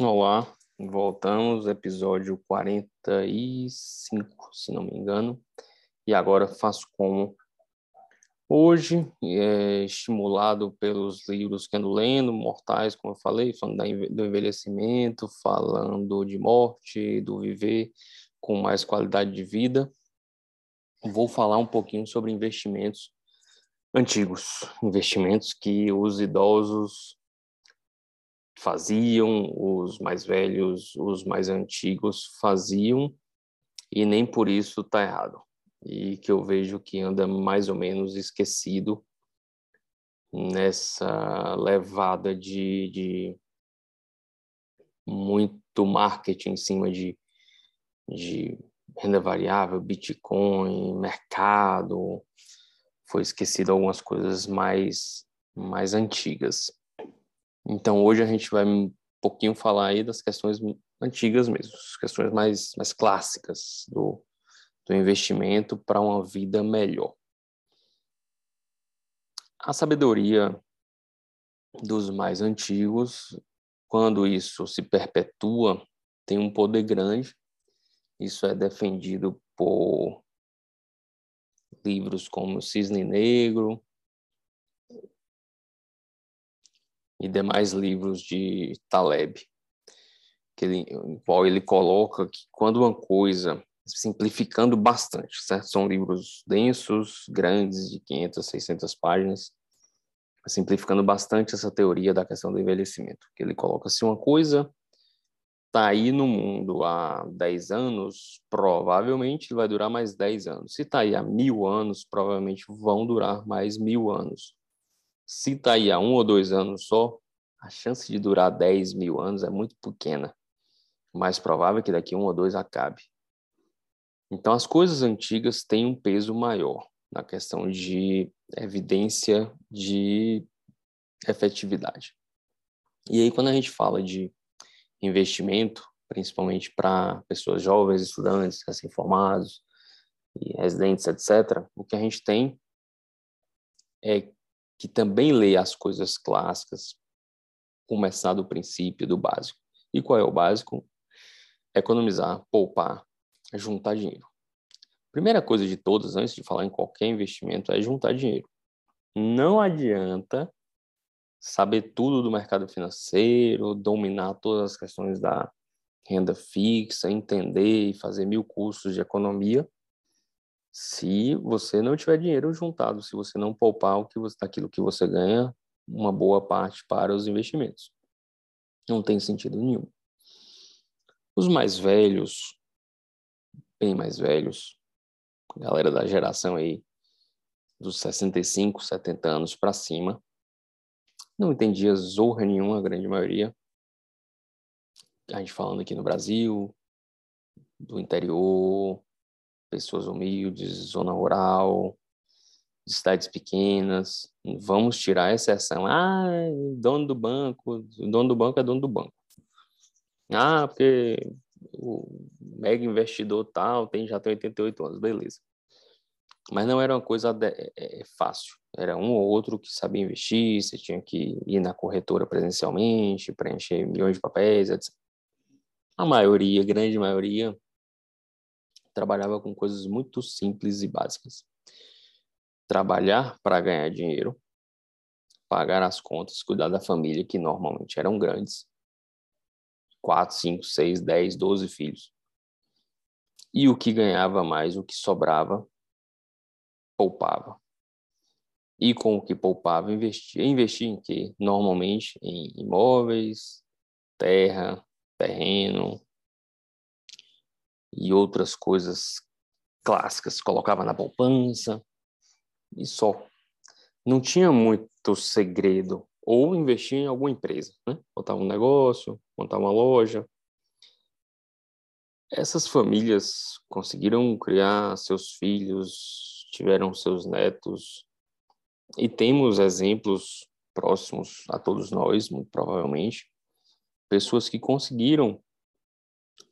Olá, voltamos, episódio 45, se não me engano. E agora faço como hoje, é, estimulado pelos livros que ando lendo, Mortais, como eu falei, falando do envelhecimento, falando de morte, do viver com mais qualidade de vida. Vou falar um pouquinho sobre investimentos antigos, investimentos que os idosos faziam, os mais velhos, os mais antigos faziam, e nem por isso está errado. E que eu vejo que anda mais ou menos esquecido nessa levada de, de muito marketing em cima de, de renda variável, Bitcoin, mercado. Foi esquecido algumas coisas mais, mais antigas. Então, hoje a gente vai um pouquinho falar aí das questões antigas mesmo, as questões mais, mais clássicas do, do investimento para uma vida melhor. A sabedoria dos mais antigos, quando isso se perpetua, tem um poder grande. Isso é defendido por livros como Cisne Negro, e demais livros de Taleb, que ele, em qual ele coloca que quando uma coisa, simplificando bastante, certo? São livros densos, grandes, de 500, 600 páginas, simplificando bastante essa teoria da questão do envelhecimento, que ele coloca se uma coisa está aí no mundo há 10 anos, provavelmente vai durar mais 10 anos. Se está aí há mil anos, provavelmente vão durar mais mil anos. Se está aí há um ou dois anos só, a chance de durar 10 mil anos é muito pequena. Mais provável é que daqui um ou dois acabe. Então, as coisas antigas têm um peso maior na questão de evidência de efetividade. E aí, quando a gente fala de investimento, principalmente para pessoas jovens, estudantes, recém-formados, residentes, etc., o que a gente tem é que também lê as coisas clássicas, começar do princípio, do básico. E qual é o básico? Economizar, poupar, juntar dinheiro. Primeira coisa de todas, antes de falar em qualquer investimento, é juntar dinheiro. Não adianta saber tudo do mercado financeiro, dominar todas as questões da renda fixa, entender e fazer mil cursos de economia, se você não tiver dinheiro juntado, se você não poupar o que você, daquilo que você ganha, uma boa parte para os investimentos. Não tem sentido nenhum. Os mais velhos, bem mais velhos, galera da geração aí dos 65, 70 anos para cima, não entendia zorra nenhuma, a grande maioria. A gente falando aqui no Brasil, do interior, pessoas humildes, zona rural, cidades pequenas. Vamos tirar a exceção. Ah, dono do banco, dono do banco é dono do banco. Ah, porque o mega investidor tal tem já tem 88 anos, beleza. Mas não era uma coisa de, é, é, fácil. Era um ou outro que sabia investir, você tinha que ir na corretora presencialmente, preencher milhões de papéis, etc. A maioria, grande maioria, trabalhava com coisas muito simples e básicas. Trabalhar para ganhar dinheiro, pagar as contas, cuidar da família, que normalmente eram grandes. Quatro, cinco, seis, dez, doze filhos. E o que ganhava mais, o que sobrava, poupava. E com o que poupava, investia. Investia em quê? Normalmente em imóveis, terra, terreno, e outras coisas clássicas, colocava na poupança e só. Não tinha muito segredo. Ou investir em alguma empresa, né? Botava um negócio, montar uma loja. Essas famílias conseguiram criar seus filhos, tiveram seus netos, e temos exemplos próximos a todos nós, muito provavelmente, pessoas que conseguiram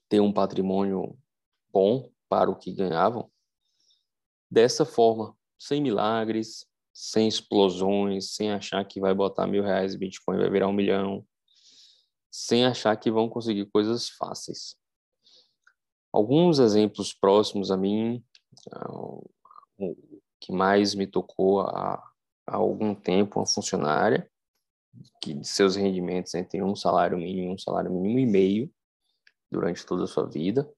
ter um patrimônio bom para o que ganhavam dessa forma, sem milagres, sem explosões, sem achar que vai botar mil reais em Bitcoin vai virar um milhão, sem achar que vão conseguir coisas fáceis. Alguns exemplos próximos a mim, ah, o que mais me tocou há, há algum tempo, uma funcionária, que de seus rendimentos entre um salário mínimo e um salário mínimo e meio durante toda a sua vida,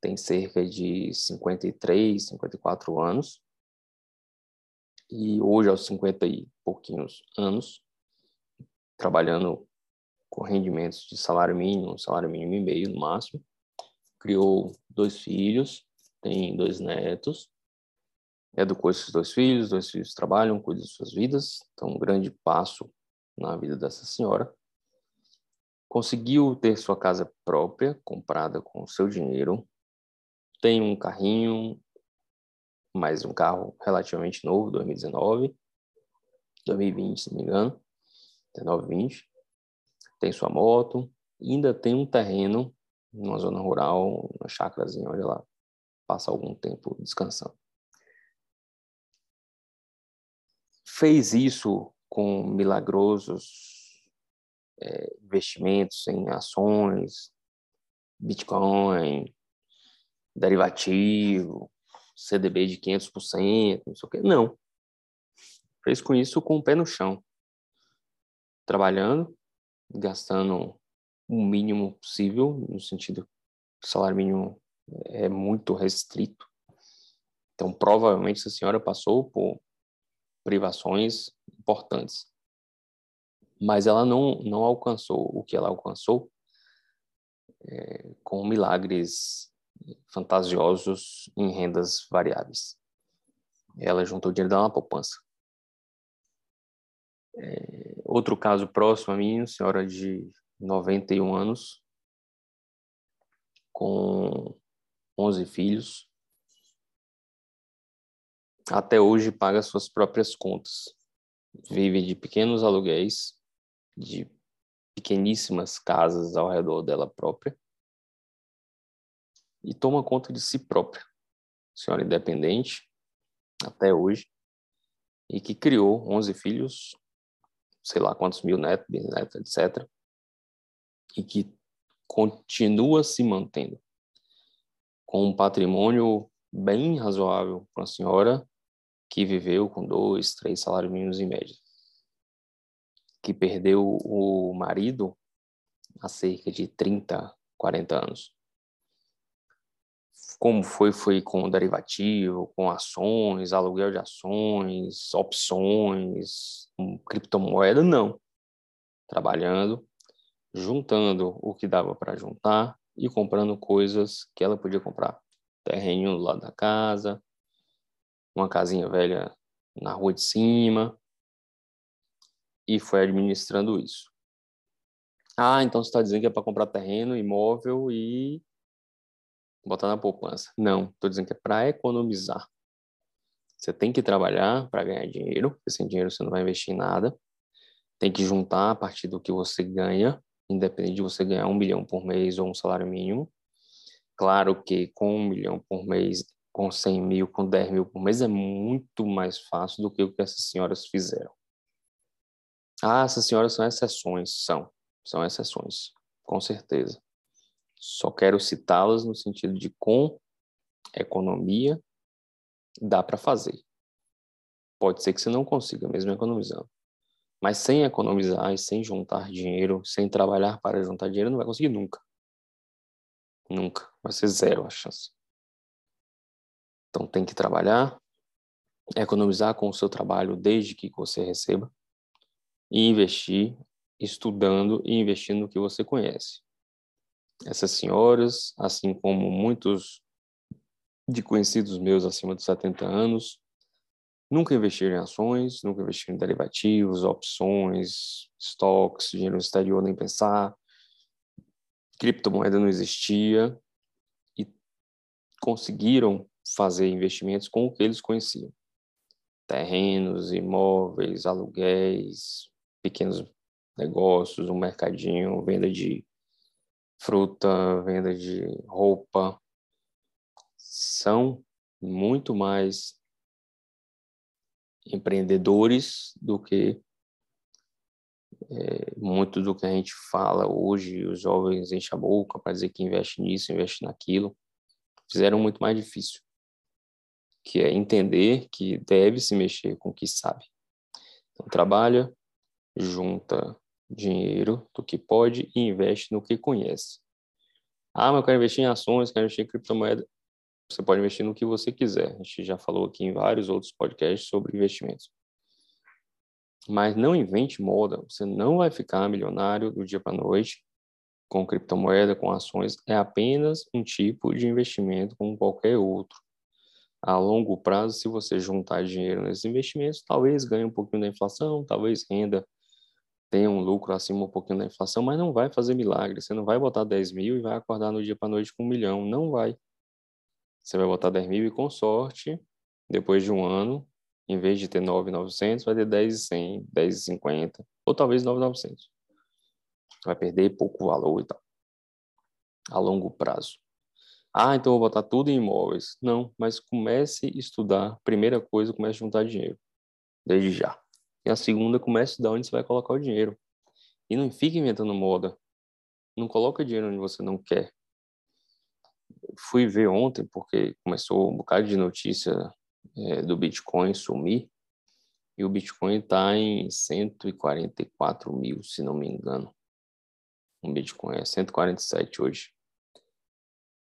tem cerca de 53, 54 anos, e hoje aos 50 e pouquinhos anos, trabalhando com rendimentos de salário mínimo, salário mínimo e meio no máximo, criou dois filhos, tem dois netos, educou esses dois filhos, dois filhos trabalham, cuidam de suas vidas, então um grande passo na vida dessa senhora. Conseguiu ter sua casa própria, comprada com seu dinheiro, tem um carrinho, mais um carro relativamente novo, 2019, 2020, se não me engano, 19, 20. Tem sua moto, ainda tem um terreno numa zona rural, uma chácarazinha onde ela passa algum tempo descansando. Fez isso com milagrosos é, investimentos em ações, Bitcoin, derivativo, CDB de 500%, não sei o quê. Não. Fez com isso com o pé no chão. Trabalhando, gastando o mínimo possível, no sentido que o salário mínimo é muito restrito. Então, provavelmente, essa senhora passou por privações importantes. Mas ela não, não alcançou o que ela alcançou é, com milagres fantasiosos em rendas variáveis. Ela juntou dinheiro dela na poupança. É, outro caso próximo a mim, senhora de 91 anos, com 11 filhos, até hoje paga suas próprias contas. Vive de pequenos aluguéis, de pequeníssimas casas ao redor dela própria e toma conta de si própria. Senhora independente, até hoje, e que criou 11 filhos, sei lá quantos mil netos, bisnetos, etc. E que continua se mantendo com um patrimônio bem razoável para uma senhora que viveu com dois, três salários mínimos em média, que perdeu o marido há cerca de 30, 40 anos como foi, foi com derivativo, com ações, aluguel de ações, opções, criptomoeda, não. Trabalhando, juntando o que dava para juntar e comprando coisas que ela podia comprar. Terreno do lado da casa, uma casinha velha na rua de cima, e foi administrando isso. Ah, então você está dizendo que é para comprar terreno, imóvel e botar na poupança. Não, estou dizendo que é para economizar. Você tem que trabalhar para ganhar dinheiro, porque sem dinheiro você não vai investir em nada. Tem que juntar a partir do que você ganha, independente de você ganhar um milhão por mês ou um salário mínimo. Claro que com um milhão por mês, com 100 mil, com 10 mil por mês é muito mais fácil do que o que essas senhoras fizeram. Ah, essas senhoras são exceções. São. São exceções, com certeza. Só quero citá-las no sentido de com economia dá para fazer. Pode ser que você não consiga, mesmo economizando. Mas sem economizar e sem juntar dinheiro, sem trabalhar para juntar dinheiro, não vai conseguir nunca. Nunca. Vai ser zero a chance. Então tem que trabalhar, economizar com o seu trabalho desde que você receba e investir estudando e investindo no que você conhece. Essas senhoras, assim como muitos de conhecidos meus acima dos 70 anos, nunca investiram em ações, nunca investiram em derivativos, opções, estoques, dinheiro exterior, nem pensar. Criptomoeda não existia e conseguiram fazer investimentos com o que eles conheciam. Terrenos, imóveis, aluguéis, pequenos negócios, um mercadinho, venda de fruta, venda de roupa, são muito mais empreendedores do que é, muito do que a gente fala hoje, os jovens enchem a boca para dizer que investe nisso, investe naquilo, fizeram muito mais difícil, que é entender que deve se mexer com o que sabe. Então, trabalha, junta dinheiro do que pode e investe no que conhece. Ah, mas eu quero investir em ações, quero investir em criptomoeda. Você pode investir no que você quiser. A gente já falou aqui em vários outros podcasts sobre investimentos. Mas não invente moda. Você não vai ficar milionário do dia para noite com criptomoeda, com ações. É apenas um tipo de investimento como qualquer outro. A longo prazo, se você juntar dinheiro nesses investimentos, talvez ganhe um pouquinho da inflação, talvez renda tenha um lucro acima um pouquinho da inflação, mas não vai fazer milagre. Você não vai botar 10 mil e vai acordar no dia para noite com um milhão. Não vai. Você vai botar 10 mil e com sorte, depois de um ano, em vez de ter 9,900, vai ter 10,100, 10,50, ou talvez 9,900. Vai perder pouco valor e tal. A longo prazo. Ah, então vou botar tudo em imóveis. Não, mas comece a estudar. Primeira coisa, comece a juntar dinheiro. Desde já. E a segunda, comece de onde você vai colocar o dinheiro. E não fique inventando moda. Não coloca dinheiro onde você não quer. Fui ver ontem, porque começou um bocado de notícia é, do Bitcoin sumir. E o Bitcoin está em 144 mil, se não me engano. O Bitcoin é 147 hoje.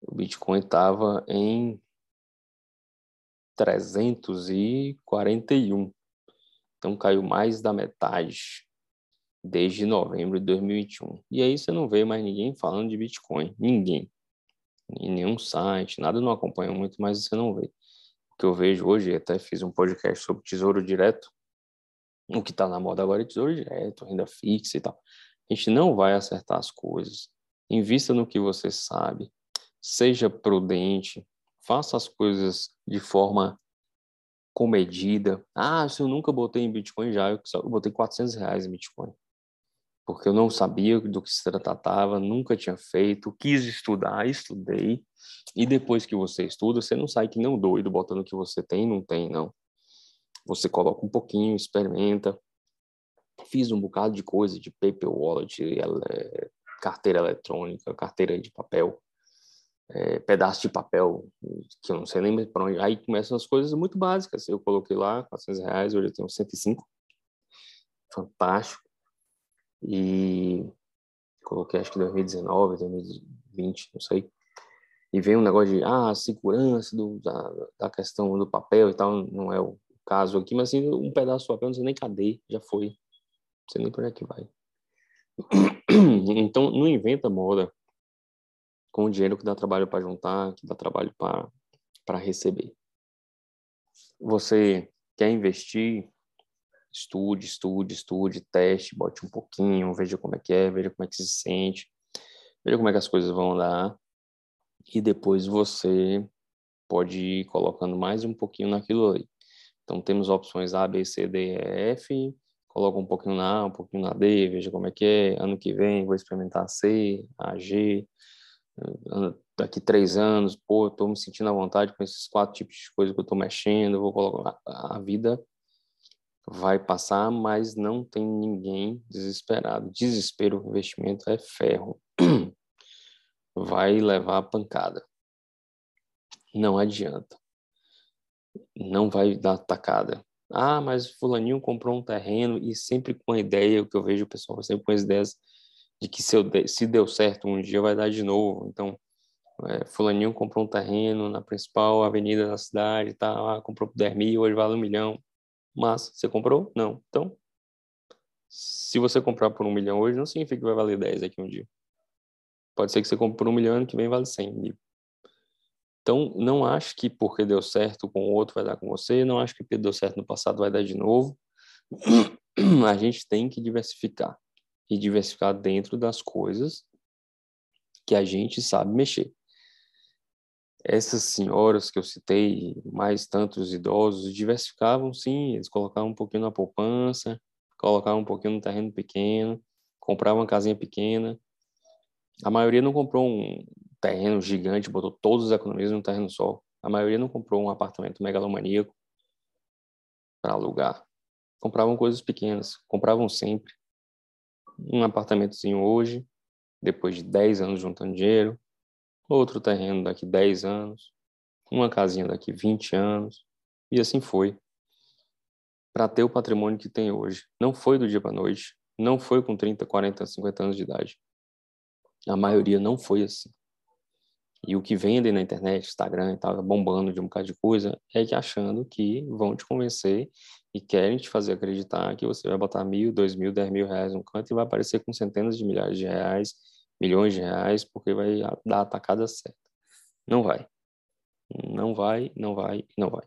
O Bitcoin estava em 341. Então caiu mais da metade desde novembro de 2021. E aí você não vê mais ninguém falando de Bitcoin, ninguém. Em nenhum site, nada não acompanha muito, mas você não vê. O que eu vejo hoje, até fiz um podcast sobre tesouro direto. O que está na moda agora é tesouro direto, renda fixa e tal. A gente não vai acertar as coisas. Invista no que você sabe. Seja prudente. Faça as coisas de forma comedida. Ah, se eu nunca botei em Bitcoin já, eu, eu botei 400 reais em Bitcoin. Porque eu não sabia do que se tratava, nunca tinha feito, quis estudar, estudei. E depois que você estuda, você não sai que não doido botando o que você tem, não tem, não. Você coloca um pouquinho, experimenta. Fiz um bocado de coisa de paper wallet, carteira eletrônica, carteira de papel é, pedaço de papel, que eu não sei nem para onde. Aí começam as coisas muito básicas. Eu coloquei lá 400 reais, hoje eu tenho 105. Fantástico. E coloquei acho que 2019, 2020, não sei. E vem um negócio de, ah, segurança do, da, da questão do papel e tal, não é o caso aqui, mas assim, um pedaço de papel, não sei nem cadê, já foi. Não sei nem para onde é que vai. Então, não inventa moda com o dinheiro que dá trabalho para juntar, que dá trabalho para receber. Você quer investir? Estude, estude, estude, teste, bote um pouquinho, veja como é que é, veja como é que se sente, veja como é que as coisas vão andar e depois você pode ir colocando mais um pouquinho naquilo ali. Então temos opções A, B, C, D, E, F, coloca um pouquinho na A, um pouquinho na D, veja como é que é, ano que vem vou experimentar C, a G, daqui três anos, pô, eu tô me sentindo à vontade com esses quatro tipos de coisa que eu tô mexendo, eu vou colocar. A vida vai passar, mas não tem ninguém desesperado. Desespero, investimento é ferro. Vai levar a pancada. Não adianta. Não vai dar tacada. Ah, mas fulaninho comprou um terreno e sempre com a ideia, o que eu vejo o pessoal sempre com as ideias de que se, eu se deu certo um dia vai dar de novo. Então, é, fulaninho comprou um terreno na principal avenida da cidade, tá, ah, comprou por 10 mil, hoje vale um milhão. Mas, você comprou? Não. Então, se você comprar por um milhão hoje, não significa que vai valer 10 daqui um dia. Pode ser que você compre por um milhão ano que vem vale 100 mil. Então, não acho que porque deu certo com o outro vai dar com você, não acho que porque deu certo no passado vai dar de novo. A gente tem que diversificar e diversificar dentro das coisas que a gente sabe mexer. Essas senhoras que eu citei, mais tantos idosos, diversificavam sim, eles colocavam um pouquinho na poupança, colocavam um pouquinho no terreno pequeno, comprava uma casinha pequena. A maioria não comprou um terreno gigante, botou todos os economistas num terreno só. A maioria não comprou um apartamento megalomaníaco para alugar. Compravam coisas pequenas, compravam sempre. Um apartamentozinho hoje, depois de 10 anos juntando dinheiro, outro terreno daqui 10 anos, uma casinha daqui 20 anos, e assim foi. Para ter o patrimônio que tem hoje. Não foi do dia para noite, não foi com 30, 40, 50 anos de idade. A maioria não foi assim. E o que vendem na internet, Instagram e tal, bombando de um bocado de coisa, é que achando que vão te convencer e querem te fazer acreditar que você vai botar mil, dois mil, dez mil reais no canto e vai aparecer com centenas de milhares de reais, milhões de reais, porque vai dar a atacada certa. Não vai. Não vai, não vai, não vai.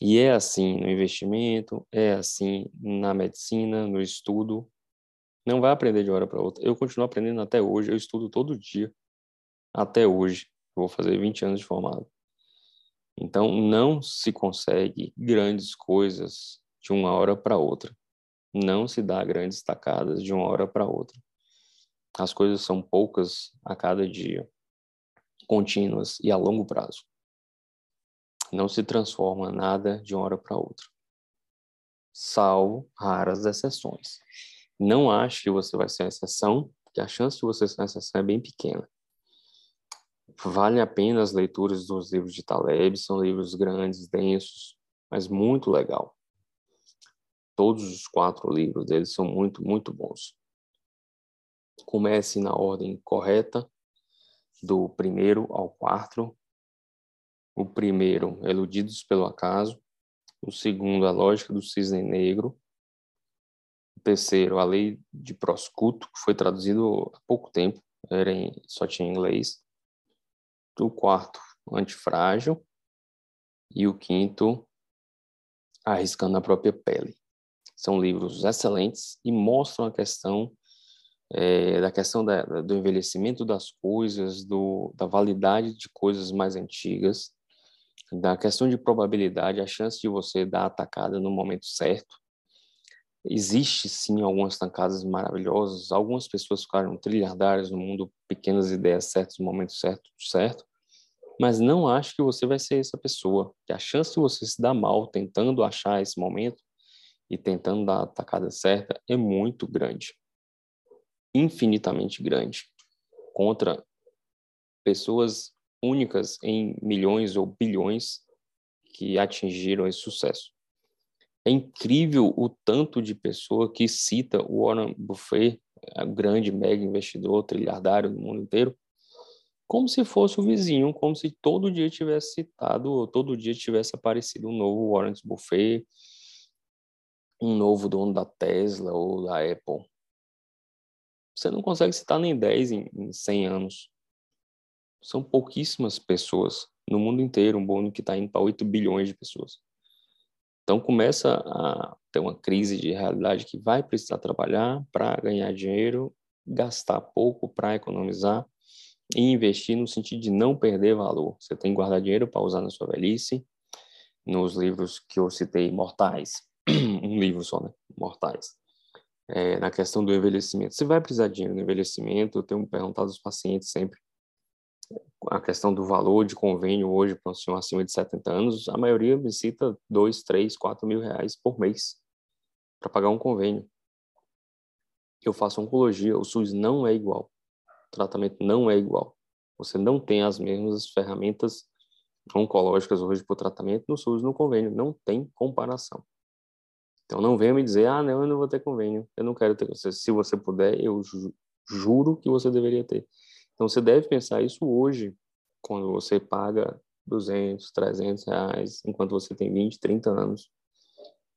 E é assim no investimento, é assim na medicina, no estudo. Não vai aprender de hora para outra. Eu continuo aprendendo até hoje, eu estudo todo dia, até hoje. vou fazer 20 anos de formado. Então, não se consegue grandes coisas de uma hora para outra. Não se dá grandes tacadas de uma hora para outra. As coisas são poucas a cada dia, contínuas e a longo prazo. Não se transforma nada de uma hora para outra, salvo raras exceções. Não ache que você vai ser uma exceção, porque a chance de você ser uma exceção é bem pequena. Vale a pena as leituras dos livros de Taleb, são livros grandes, densos, mas muito legal. Todos os quatro livros deles são muito, muito bons. Comece na ordem correta, do primeiro ao quarto, o primeiro, Eludidos pelo Acaso. O segundo, A Lógica do Cisne Negro. O terceiro, A Lei de Proscuto, que foi traduzido há pouco tempo, era em, só tinha em inglês. O quarto, Antifrágil. E o quinto, Arriscando a Própria Pele. São livros excelentes e mostram a questão é, da questão da, do envelhecimento das coisas, do, da validade de coisas mais antigas da questão de probabilidade, a chance de você dar a atacada no momento certo. Existe sim algumas tancadas maravilhosas, algumas pessoas ficaram trilhardárias no mundo, pequenas ideias certas no momento certo, certo. Mas não acho que você vai ser essa pessoa. Que a chance de você se dar mal tentando achar esse momento e tentando dar a atacada certa é muito grande. Infinitamente grande. Contra pessoas únicas em milhões ou bilhões que atingiram esse sucesso. É incrível o tanto de pessoa que cita o Warren o grande mega investidor trilhardário do mundo inteiro, como se fosse o vizinho, como se todo dia tivesse citado, ou todo dia tivesse aparecido um novo Warren Buffett, um novo dono da Tesla ou da Apple. Você não consegue citar nem 10 em, em 100 anos são pouquíssimas pessoas no mundo inteiro, um mundo que está indo para 8 bilhões de pessoas. Então começa a ter uma crise de realidade que vai precisar trabalhar para ganhar dinheiro, gastar pouco para economizar e investir no sentido de não perder valor. Você tem que guardar dinheiro para usar na sua velhice. Nos livros que eu citei, Mortais, um livro só, né? Mortais. É, na questão do envelhecimento. Você vai precisar de dinheiro no envelhecimento. Eu tenho perguntado aos pacientes sempre a questão do valor de convênio hoje para um senhor acima de 70 anos, a maioria visita 2, 3, 4 mil reais por mês para pagar um convênio. Eu faço oncologia, o SUS não é igual. Tratamento não é igual. Você não tem as mesmas ferramentas oncológicas hoje para o tratamento no SUS no convênio. Não tem comparação. Então não venha me dizer, ah, não, eu não vou ter convênio. Eu não quero ter. Se você puder, eu juro que você deveria ter. Então, você deve pensar isso hoje, quando você paga 200, 300 reais, enquanto você tem 20, 30 anos.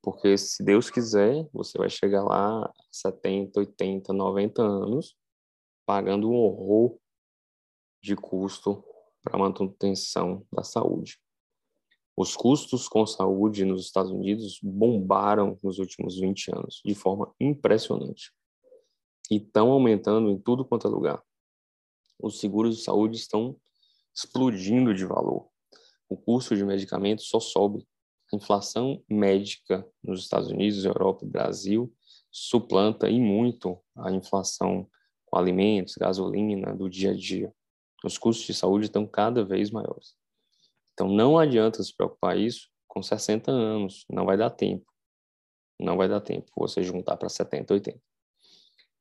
Porque, se Deus quiser, você vai chegar lá a 70, 80, 90 anos, pagando um horror de custo para a manutenção da saúde. Os custos com saúde nos Estados Unidos bombaram nos últimos 20 anos, de forma impressionante. E estão aumentando em tudo quanto é lugar os seguros de saúde estão explodindo de valor. O custo de medicamentos só sobe. a inflação médica nos Estados Unidos, Europa e Brasil suplanta e muito a inflação com alimentos, gasolina do dia a dia. Os custos de saúde estão cada vez maiores. Então não adianta se preocupar isso com 60 anos, não vai dar tempo. Não vai dar tempo você juntar para 70, 80.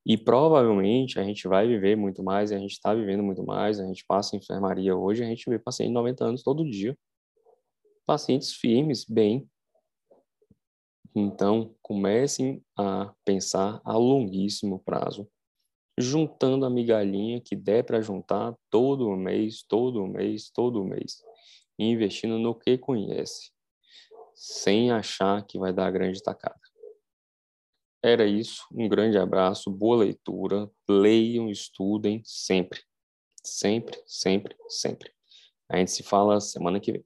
E provavelmente a gente vai viver muito mais, a gente está vivendo muito mais, a gente passa em enfermaria hoje, a gente vê paciente de 90 anos todo dia. Pacientes firmes, bem. Então, comecem a pensar a longuíssimo prazo, juntando a migalhinha que der para juntar todo mês, todo mês, todo mês, e investindo no que conhece, sem achar que vai dar grande tacada. Era isso. Um grande abraço, boa leitura. Leiam, estudem sempre. Sempre, sempre, sempre. A gente se fala semana que vem.